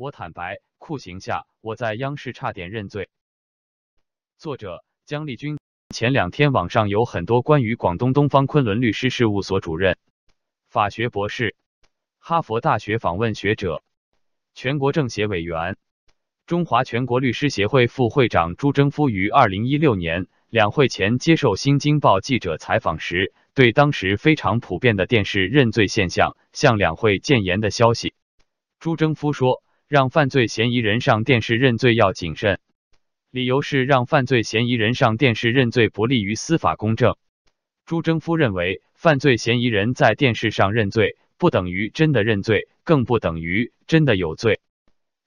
我坦白，酷刑下我在央视差点认罪。作者姜丽君。前两天网上有很多关于广东东方昆仑律师事务所主任、法学博士、哈佛大学访问学者、全国政协委员、中华全国律师协会副会长朱征夫于二零一六年两会前接受《新京报》记者采访时，对当时非常普遍的电视认罪现象向两会建言的消息，朱征夫说：“让犯罪嫌疑人上电视认罪要谨慎。”理由是让犯罪嫌疑人上电视认罪不利于司法公正。朱征夫认为，犯罪嫌疑人在电视上认罪不等于真的认罪，更不等于真的有罪。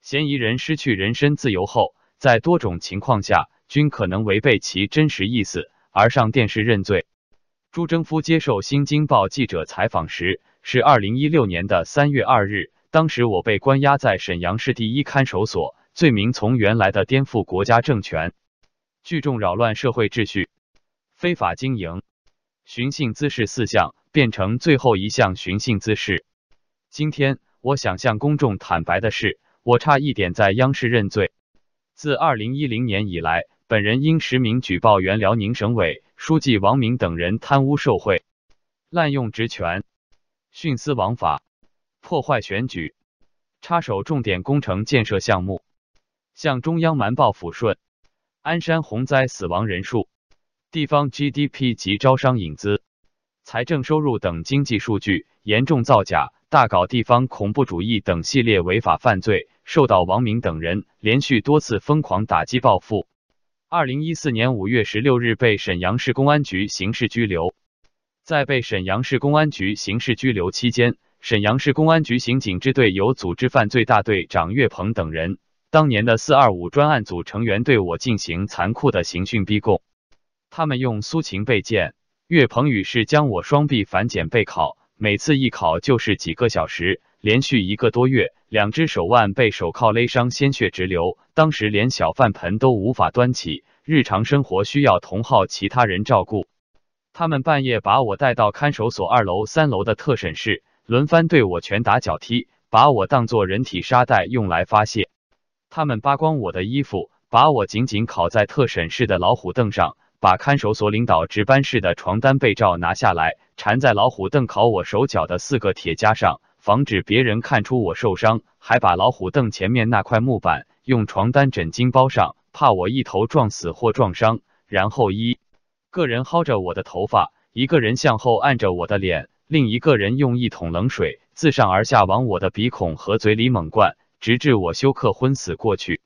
嫌疑人失去人身自由后，在多种情况下均可能违背其真实意思而上电视认罪。朱征夫接受《新京报》记者采访时，是二零一六年的三月二日，当时我被关押在沈阳市第一看守所。罪名从原来的颠覆国家政权、聚众扰乱社会秩序、非法经营、寻衅滋事四项，变成最后一项寻衅滋事。今天我想向公众坦白的是，我差一点在央视认罪。自二零一零年以来，本人因实名举报原辽宁省委书记王明等人贪污受贿、滥用职权、徇私枉法、破坏选举、插手重点工程建设项目。向中央瞒报抚顺、鞍山洪灾死亡人数、地方 GDP 及招商引资、财政收入等经济数据，严重造假，大搞地方恐怖主义等系列违法犯罪，受到王明等人连续多次疯狂打击报复。二零一四年五月十六日被沈阳市公安局刑事拘留。在被沈阳市公安局刑事拘留期间，沈阳市公安局刑警支队有组织犯罪大队长岳鹏等人。当年的四二五专案组成员对我进行残酷的刑讯逼供，他们用苏秦背剑，岳鹏宇是将我双臂反剪备考，每次一考就是几个小时，连续一个多月，两只手腕被手铐勒伤，鲜血直流，当时连小饭盆都无法端起，日常生活需要同号其他人照顾。他们半夜把我带到看守所二楼、三楼的特审室，轮番对我拳打脚踢，把我当作人体沙袋用来发泄。他们扒光我的衣服，把我紧紧拷在特审室的老虎凳上，把看守所领导值班室的床单被罩拿下来，缠在老虎凳铐我手脚的四个铁夹上，防止别人看出我受伤。还把老虎凳前面那块木板用床单枕巾包上，怕我一头撞死或撞伤。然后一个人薅着我的头发，一个人向后按着我的脸，另一个人用一桶冷水自上而下往我的鼻孔和嘴里猛灌。直至我休克昏死过去。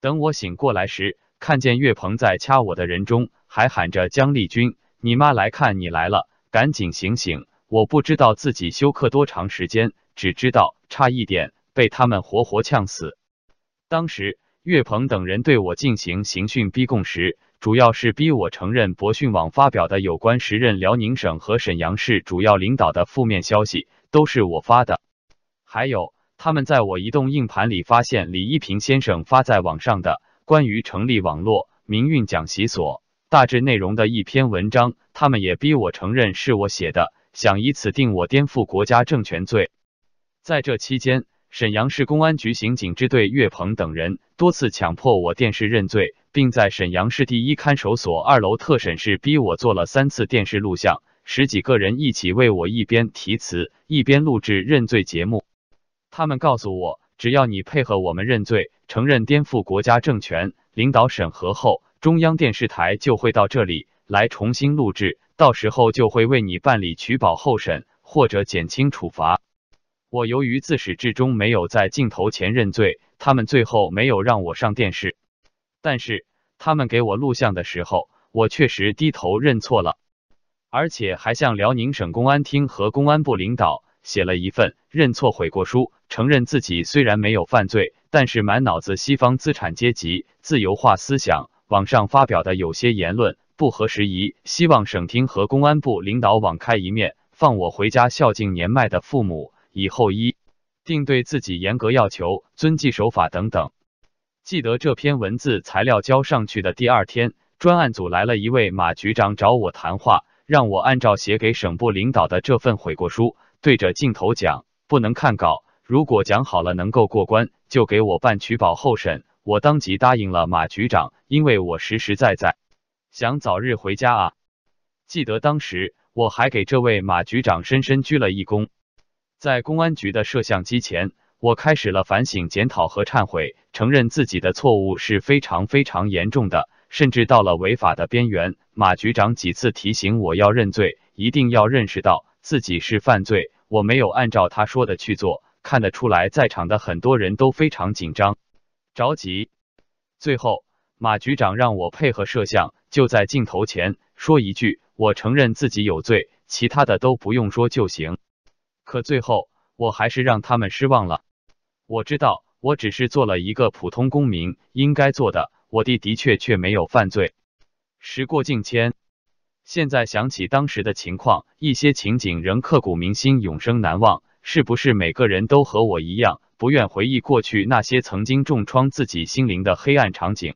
等我醒过来时，看见岳鹏在掐我的人中，还喊着：“姜丽君，你妈来看你来了，赶紧醒醒！”我不知道自己休克多长时间，只知道差一点被他们活活呛死。当时岳鹏等人对我进行刑讯逼供时，主要是逼我承认博讯网发表的有关时任辽宁省和沈阳市主要领导的负面消息都是我发的，还有。他们在我移动硬盘里发现李一平先生发在网上的关于成立网络民运讲习所大致内容的一篇文章，他们也逼我承认是我写的，想以此定我颠覆国家政权罪。在这期间，沈阳市公安局刑警支队岳鹏等人多次强迫我电视认罪，并在沈阳市第一看守所二楼特审室逼我做了三次电视录像，十几个人一起为我一边提词一边录制认罪节目。他们告诉我，只要你配合我们认罪，承认颠覆国家政权，领导审核后，中央电视台就会到这里来重新录制，到时候就会为你办理取保候审或者减轻处罚。我由于自始至终没有在镜头前认罪，他们最后没有让我上电视。但是他们给我录像的时候，我确实低头认错了，而且还向辽宁省公安厅和公安部领导。写了一份认错悔过书，承认自己虽然没有犯罪，但是满脑子西方资产阶级自由化思想，网上发表的有些言论不合时宜，希望省厅和公安部领导网开一面，放我回家孝敬年迈的父母，以后一定对自己严格要求，遵纪守法等等。记得这篇文字材料交上去的第二天，专案组来了一位马局长找我谈话，让我按照写给省部领导的这份悔过书。对着镜头讲，不能看稿，如果讲好了能够过关，就给我办取保候审。我当即答应了马局长，因为我实实在在想早日回家啊。记得当时我还给这位马局长深深鞠了一躬。在公安局的摄像机前，我开始了反省、检讨和忏悔，承认自己的错误是非常非常严重的，甚至到了违法的边缘。马局长几次提醒我要认罪，一定要认识到自己是犯罪。我没有按照他说的去做。看得出来，在场的很多人都非常紧张、着急。最后，马局长让我配合摄像，就在镜头前说一句：“我承认自己有罪，其他的都不用说就行。”可最后，我还是让他们失望了。我知道，我只是做了一个普通公民应该做的。我弟的确却没有犯罪。时过境迁，现在想起当时的情况，一些情景仍刻骨铭心，永生难忘。是不是每个人都和我一样，不愿回忆过去那些曾经重创自己心灵的黑暗场景？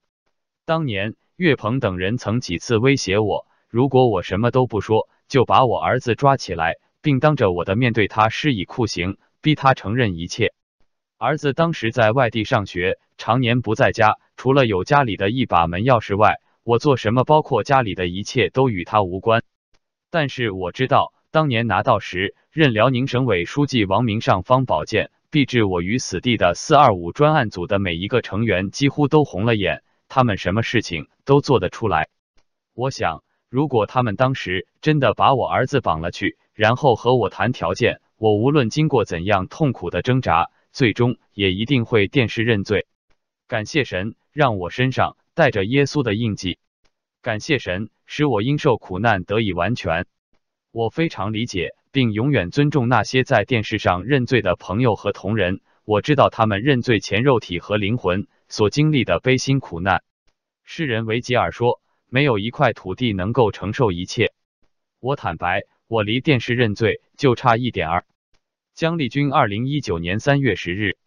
当年岳鹏等人曾几次威胁我，如果我什么都不说，就把我儿子抓起来，并当着我的面对他施以酷刑，逼他承认一切。儿子当时在外地上学，常年不在家，除了有家里的一把门钥匙外，我做什么，包括家里的一切，都与他无关。但是我知道。当年拿到时，任辽宁省委书记王明尚方宝剑，逼至我于死地的四二五专案组的每一个成员几乎都红了眼，他们什么事情都做得出来。我想，如果他们当时真的把我儿子绑了去，然后和我谈条件，我无论经过怎样痛苦的挣扎，最终也一定会电视认罪。感谢神，让我身上带着耶稣的印记；感谢神，使我因受苦难得以完全。我非常理解，并永远尊重那些在电视上认罪的朋友和同仁。我知道他们认罪前肉体和灵魂所经历的悲辛苦难。诗人维吉尔说：“没有一块土地能够承受一切。”我坦白，我离电视认罪就差一点儿。姜丽君，二零一九年三月十日。